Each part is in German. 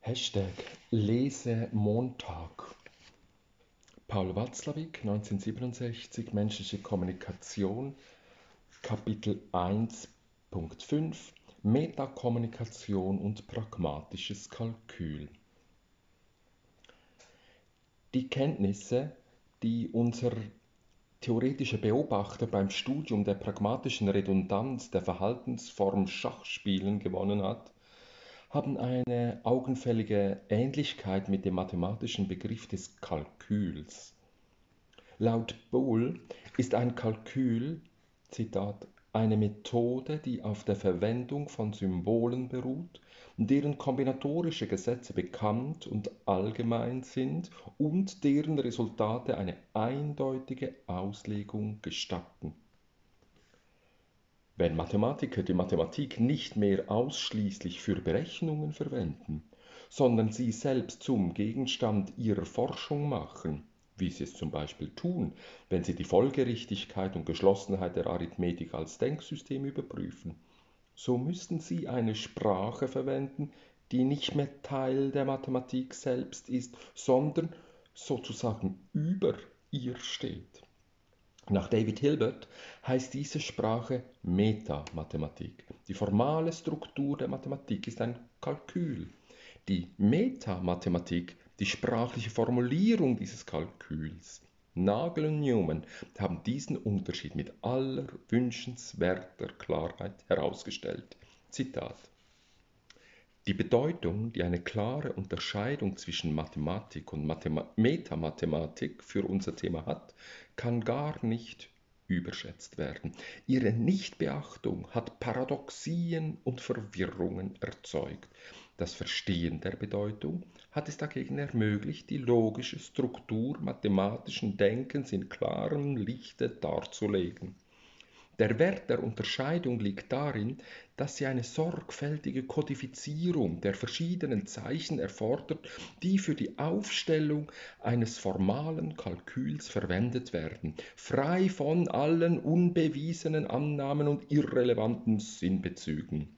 Hashtag Lesemontag. Paul Watzlawick, 1967, Menschliche Kommunikation, Kapitel 1.5 Metakommunikation und pragmatisches Kalkül. Die Kenntnisse, die unser theoretischer Beobachter beim Studium der pragmatischen Redundanz der Verhaltensform Schachspielen gewonnen hat, haben eine augenfällige Ähnlichkeit mit dem mathematischen Begriff des Kalküls. Laut Boole ist ein Kalkül, Zitat, eine Methode, die auf der Verwendung von Symbolen beruht, deren kombinatorische Gesetze bekannt und allgemein sind und deren Resultate eine eindeutige Auslegung gestatten. Wenn Mathematiker die Mathematik nicht mehr ausschließlich für Berechnungen verwenden, sondern sie selbst zum Gegenstand ihrer Forschung machen, wie sie es zum Beispiel tun, wenn sie die Folgerichtigkeit und Geschlossenheit der Arithmetik als Denksystem überprüfen, so müssten sie eine Sprache verwenden, die nicht mehr Teil der Mathematik selbst ist, sondern sozusagen über ihr steht. Nach David Hilbert heißt diese Sprache Metamathematik. Die formale Struktur der Mathematik ist ein Kalkül. Die Metamathematik, die sprachliche Formulierung dieses Kalküls. Nagel und Newman haben diesen Unterschied mit aller wünschenswerter Klarheit herausgestellt. Zitat die Bedeutung, die eine klare Unterscheidung zwischen Mathematik und Mathema Metamathematik für unser Thema hat, kann gar nicht überschätzt werden. Ihre Nichtbeachtung hat Paradoxien und Verwirrungen erzeugt. Das Verstehen der Bedeutung hat es dagegen ermöglicht, die logische Struktur mathematischen Denkens in klarem Lichte darzulegen. Der Wert der Unterscheidung liegt darin, dass sie eine sorgfältige Kodifizierung der verschiedenen Zeichen erfordert, die für die Aufstellung eines formalen Kalküls verwendet werden, frei von allen unbewiesenen Annahmen und irrelevanten Sinnbezügen.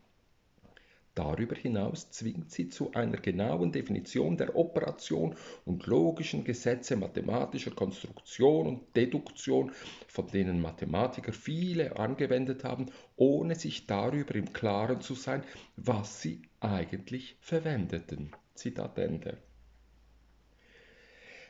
Darüber hinaus zwingt sie zu einer genauen Definition der Operation und logischen Gesetze mathematischer Konstruktion und Deduktion, von denen Mathematiker viele angewendet haben, ohne sich darüber im Klaren zu sein, was sie eigentlich verwendeten. Zitat Ende.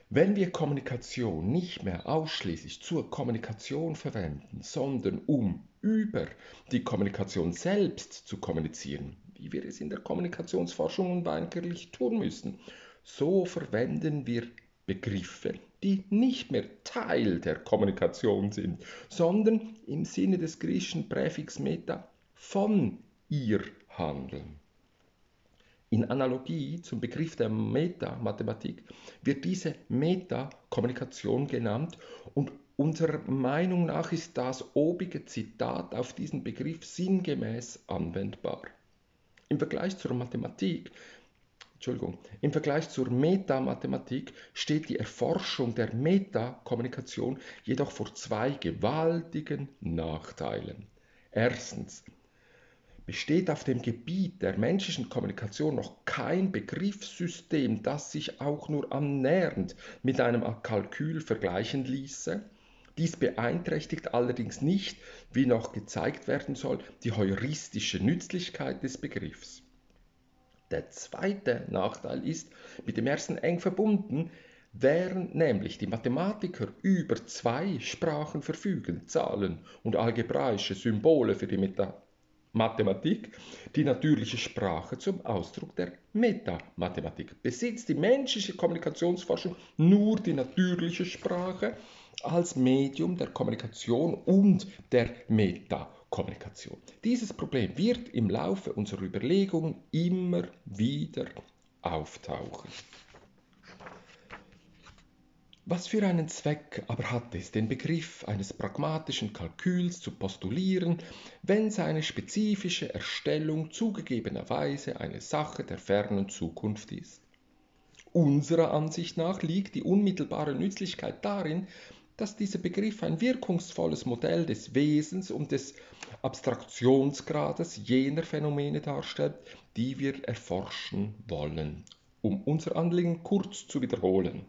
Wenn wir Kommunikation nicht mehr ausschließlich zur Kommunikation verwenden, sondern um über die Kommunikation selbst zu kommunizieren, wie wir es in der Kommunikationsforschung unweigerlich tun müssen. So verwenden wir Begriffe, die nicht mehr Teil der Kommunikation sind, sondern im Sinne des griechischen Präfix meta von ihr handeln. In Analogie zum Begriff der Metamathematik wird diese Metakommunikation genannt und unserer Meinung nach ist das obige Zitat auf diesen Begriff sinngemäß anwendbar. Im Vergleich zur Mathematik, Entschuldigung, im Vergleich zur Metamathematik steht die Erforschung der Metakommunikation jedoch vor zwei gewaltigen Nachteilen. Erstens besteht auf dem Gebiet der menschlichen Kommunikation noch kein Begriffssystem, das sich auch nur annähernd mit einem Kalkül vergleichen ließe. Dies beeinträchtigt allerdings nicht, wie noch gezeigt werden soll, die heuristische Nützlichkeit des Begriffs. Der zweite Nachteil ist mit dem ersten eng verbunden, während nämlich die Mathematiker über zwei Sprachen verfügen, Zahlen und algebraische Symbole für die Meta Mathematik, die natürliche Sprache zum Ausdruck der Metamathematik. Besitzt die menschliche Kommunikationsforschung nur die natürliche Sprache, als Medium der Kommunikation und der Metakommunikation. Dieses Problem wird im Laufe unserer Überlegungen immer wieder auftauchen. Was für einen Zweck aber hat es, den Begriff eines pragmatischen Kalküls zu postulieren, wenn seine spezifische Erstellung zugegebenerweise eine Sache der fernen Zukunft ist? Unserer Ansicht nach liegt die unmittelbare Nützlichkeit darin, dass dieser Begriff ein wirkungsvolles Modell des Wesens und des Abstraktionsgrades jener Phänomene darstellt, die wir erforschen wollen. um unser Anliegen kurz zu wiederholen.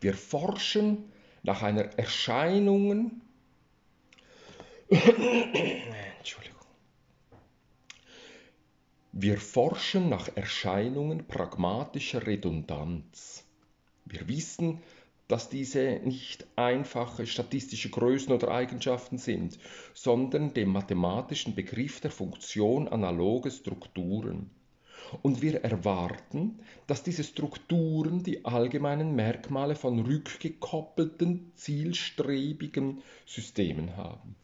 Wir forschen nach einer Erscheinungen Entschuldigung. Wir forschen nach Erscheinungen pragmatischer Redundanz. Wir wissen, dass diese nicht einfache statistische Größen oder Eigenschaften sind, sondern dem mathematischen Begriff der Funktion analoge Strukturen. Und wir erwarten, dass diese Strukturen die allgemeinen Merkmale von rückgekoppelten, zielstrebigen Systemen haben.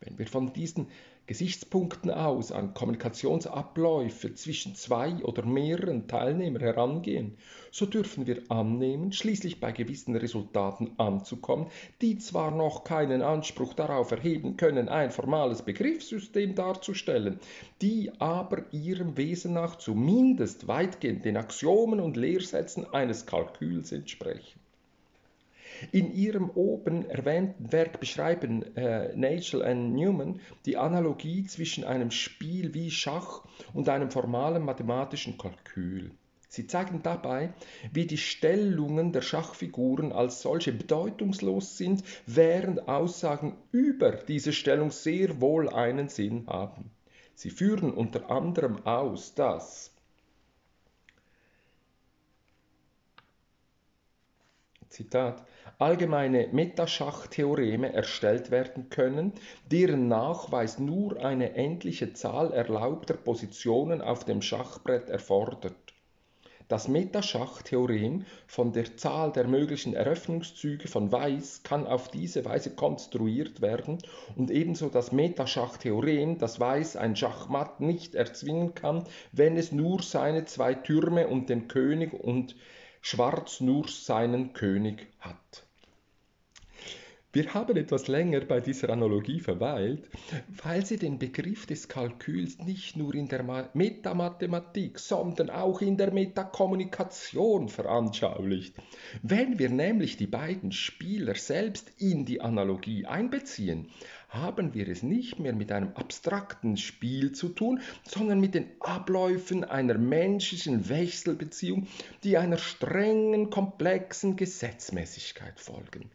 Wenn wir von diesen Gesichtspunkten aus an Kommunikationsabläufe zwischen zwei oder mehreren Teilnehmern herangehen, so dürfen wir annehmen, schließlich bei gewissen Resultaten anzukommen, die zwar noch keinen Anspruch darauf erheben können, ein formales Begriffssystem darzustellen, die aber ihrem Wesen nach zumindest weitgehend den Axiomen und Lehrsätzen eines Kalküls entsprechen. In ihrem oben erwähnten Werk beschreiben äh, Nagel und Newman die Analogie zwischen einem Spiel wie Schach und einem formalen mathematischen Kalkül. Sie zeigen dabei, wie die Stellungen der Schachfiguren als solche bedeutungslos sind, während Aussagen über diese Stellung sehr wohl einen Sinn haben. Sie führen unter anderem aus, dass Zitat, allgemeine Metaschachtheoreme erstellt werden können, deren Nachweis nur eine endliche Zahl erlaubter Positionen auf dem Schachbrett erfordert. Das Metaschachtheorem von der Zahl der möglichen Eröffnungszüge von Weiß kann auf diese Weise konstruiert werden und ebenso das Metaschachtheorem, dass Weiß ein Schachmatt nicht erzwingen kann, wenn es nur seine zwei Türme und den König und Schwarz nur seinen König hat. Wir haben etwas länger bei dieser Analogie verweilt, weil sie den Begriff des Kalküls nicht nur in der Metamathematik, sondern auch in der Metakommunikation veranschaulicht. Wenn wir nämlich die beiden Spieler selbst in die Analogie einbeziehen, haben wir es nicht mehr mit einem abstrakten Spiel zu tun, sondern mit den Abläufen einer menschlichen Wechselbeziehung, die einer strengen, komplexen Gesetzmäßigkeit folgen.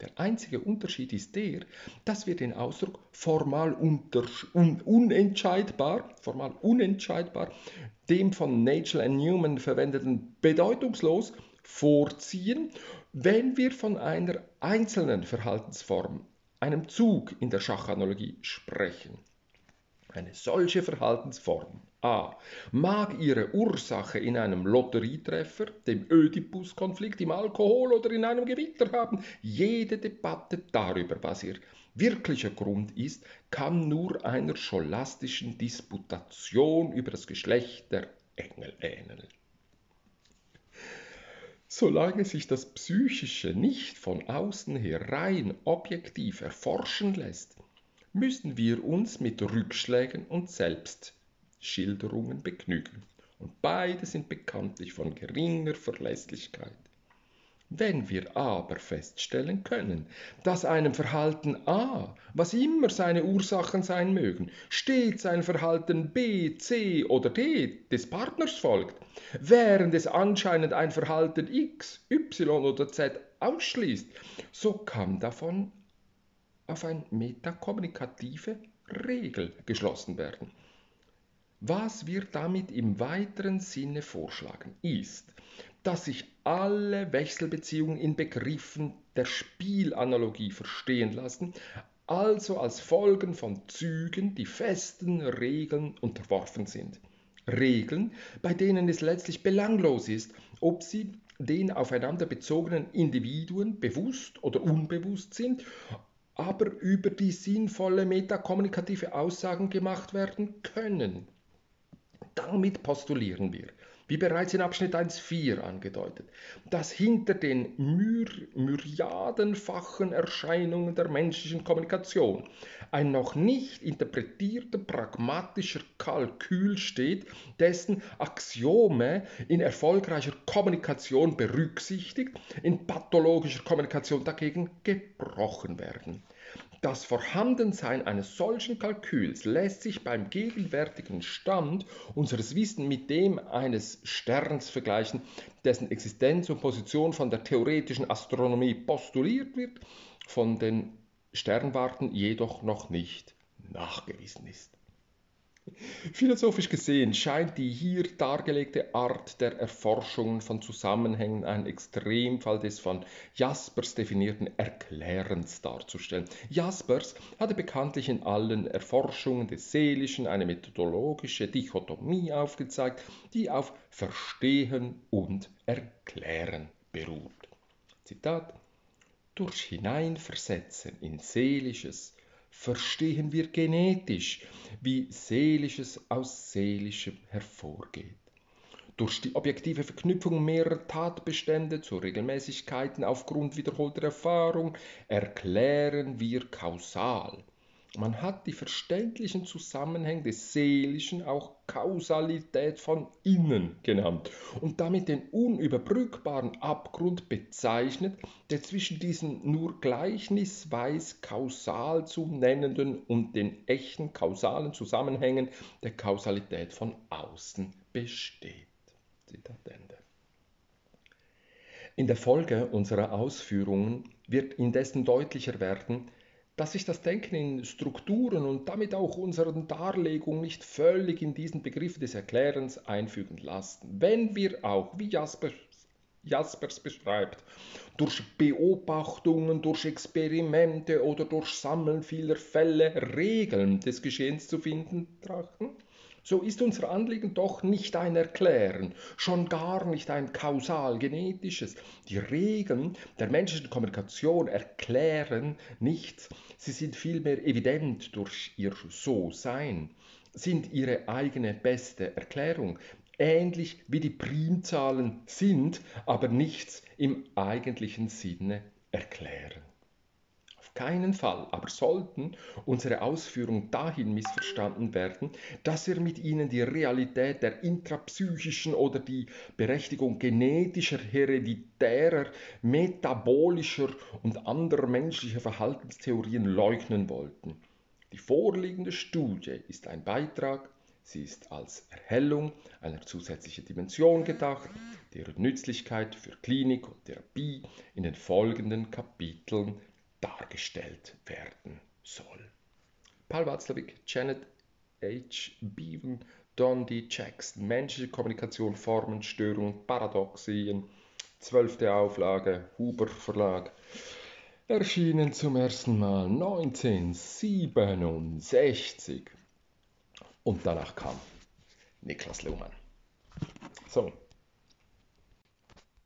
Der einzige Unterschied ist der, dass wir den Ausdruck formal un unentscheidbar, formal unentscheidbar, dem von Nagel und Newman verwendeten bedeutungslos vorziehen, wenn wir von einer einzelnen Verhaltensform einem Zug in der Schachanalogie sprechen. Eine solche Verhaltensform a. mag ihre Ursache in einem Lotterietreffer, dem Ödipus-Konflikt, im Alkohol oder in einem Gewitter haben. Jede Debatte darüber, was ihr wirklicher Grund ist, kann nur einer scholastischen Disputation über das Geschlecht der Engel ähneln. Solange sich das Psychische nicht von außen her rein objektiv erforschen lässt, müssen wir uns mit Rückschlägen und Selbstschilderungen begnügen. Und beide sind bekanntlich von geringer Verlässlichkeit. Wenn wir aber feststellen können, dass einem Verhalten A, was immer seine Ursachen sein mögen, stets ein Verhalten B, C oder D des Partners folgt, während es anscheinend ein Verhalten X, Y oder Z ausschließt, so kann davon auf eine metakommunikative Regel geschlossen werden. Was wir damit im weiteren Sinne vorschlagen, ist, dass sich alle Wechselbeziehungen in Begriffen der Spielanalogie verstehen lassen, also als Folgen von Zügen, die festen Regeln unterworfen sind. Regeln, bei denen es letztlich belanglos ist, ob sie den aufeinander bezogenen Individuen bewusst oder unbewusst sind, aber über die sinnvolle metakommunikative Aussagen gemacht werden können. Damit postulieren wir, wie bereits in Abschnitt 1.4 angedeutet, dass hinter den myr myriadenfachen Erscheinungen der menschlichen Kommunikation ein noch nicht interpretierter pragmatischer Kalkül steht, dessen Axiome in erfolgreicher Kommunikation berücksichtigt, in pathologischer Kommunikation dagegen gebrochen werden. Das Vorhandensein eines solchen Kalküls lässt sich beim gegenwärtigen Stand unseres Wissens mit dem eines Sterns vergleichen, dessen Existenz und Position von der theoretischen Astronomie postuliert wird, von den Sternwarten jedoch noch nicht nachgewiesen ist. Philosophisch gesehen scheint die hier dargelegte Art der Erforschung von Zusammenhängen einen Extremfall des von Jaspers definierten Erklärens darzustellen. Jaspers hatte bekanntlich in allen Erforschungen des Seelischen eine methodologische Dichotomie aufgezeigt, die auf Verstehen und Erklären beruht. Zitat Durch Hineinversetzen in Seelisches verstehen wir genetisch, wie Seelisches aus Seelischem hervorgeht. Durch die objektive Verknüpfung mehrerer Tatbestände zu Regelmäßigkeiten aufgrund wiederholter Erfahrung erklären wir kausal, man hat die verständlichen Zusammenhänge des Seelischen auch Kausalität von innen genannt und damit den unüberbrückbaren Abgrund bezeichnet, der zwischen diesen nur gleichnisweis kausal zu nennenden und den echten kausalen Zusammenhängen der Kausalität von außen besteht. Zitat Ende. In der Folge unserer Ausführungen wird indessen deutlicher werden, dass sich das Denken in Strukturen und damit auch unseren Darlegungen nicht völlig in diesen Begriff des Erklärens einfügen lassen. Wenn wir auch, wie Jaspers, Jaspers beschreibt, durch Beobachtungen, durch Experimente oder durch Sammeln vieler Fälle Regeln des Geschehens zu finden trachten, so ist unser Anliegen doch nicht ein Erklären, schon gar nicht ein kausal-genetisches. Die Regeln der menschlichen Kommunikation erklären nichts, sie sind vielmehr evident durch ihr So-Sein, sind ihre eigene beste Erklärung, ähnlich wie die Primzahlen sind, aber nichts im eigentlichen Sinne erklären keinen Fall aber sollten unsere Ausführungen dahin missverstanden werden, dass wir mit ihnen die Realität der intrapsychischen oder die Berechtigung genetischer, hereditärer, metabolischer und anderer menschlicher Verhaltenstheorien leugnen wollten. Die vorliegende Studie ist ein Beitrag, sie ist als Erhellung einer zusätzlichen Dimension gedacht, deren Nützlichkeit für Klinik und Therapie in den folgenden Kapiteln dargestellt werden soll. Paul Watzlawick, Janet H. Beaven, Don D. Jackson, Menschliche Kommunikation, Formen, Störungen, Paradoxien, zwölfte Auflage, Huber Verlag, erschienen zum ersten Mal 1967. Und danach kam Niklas Luhmann. So,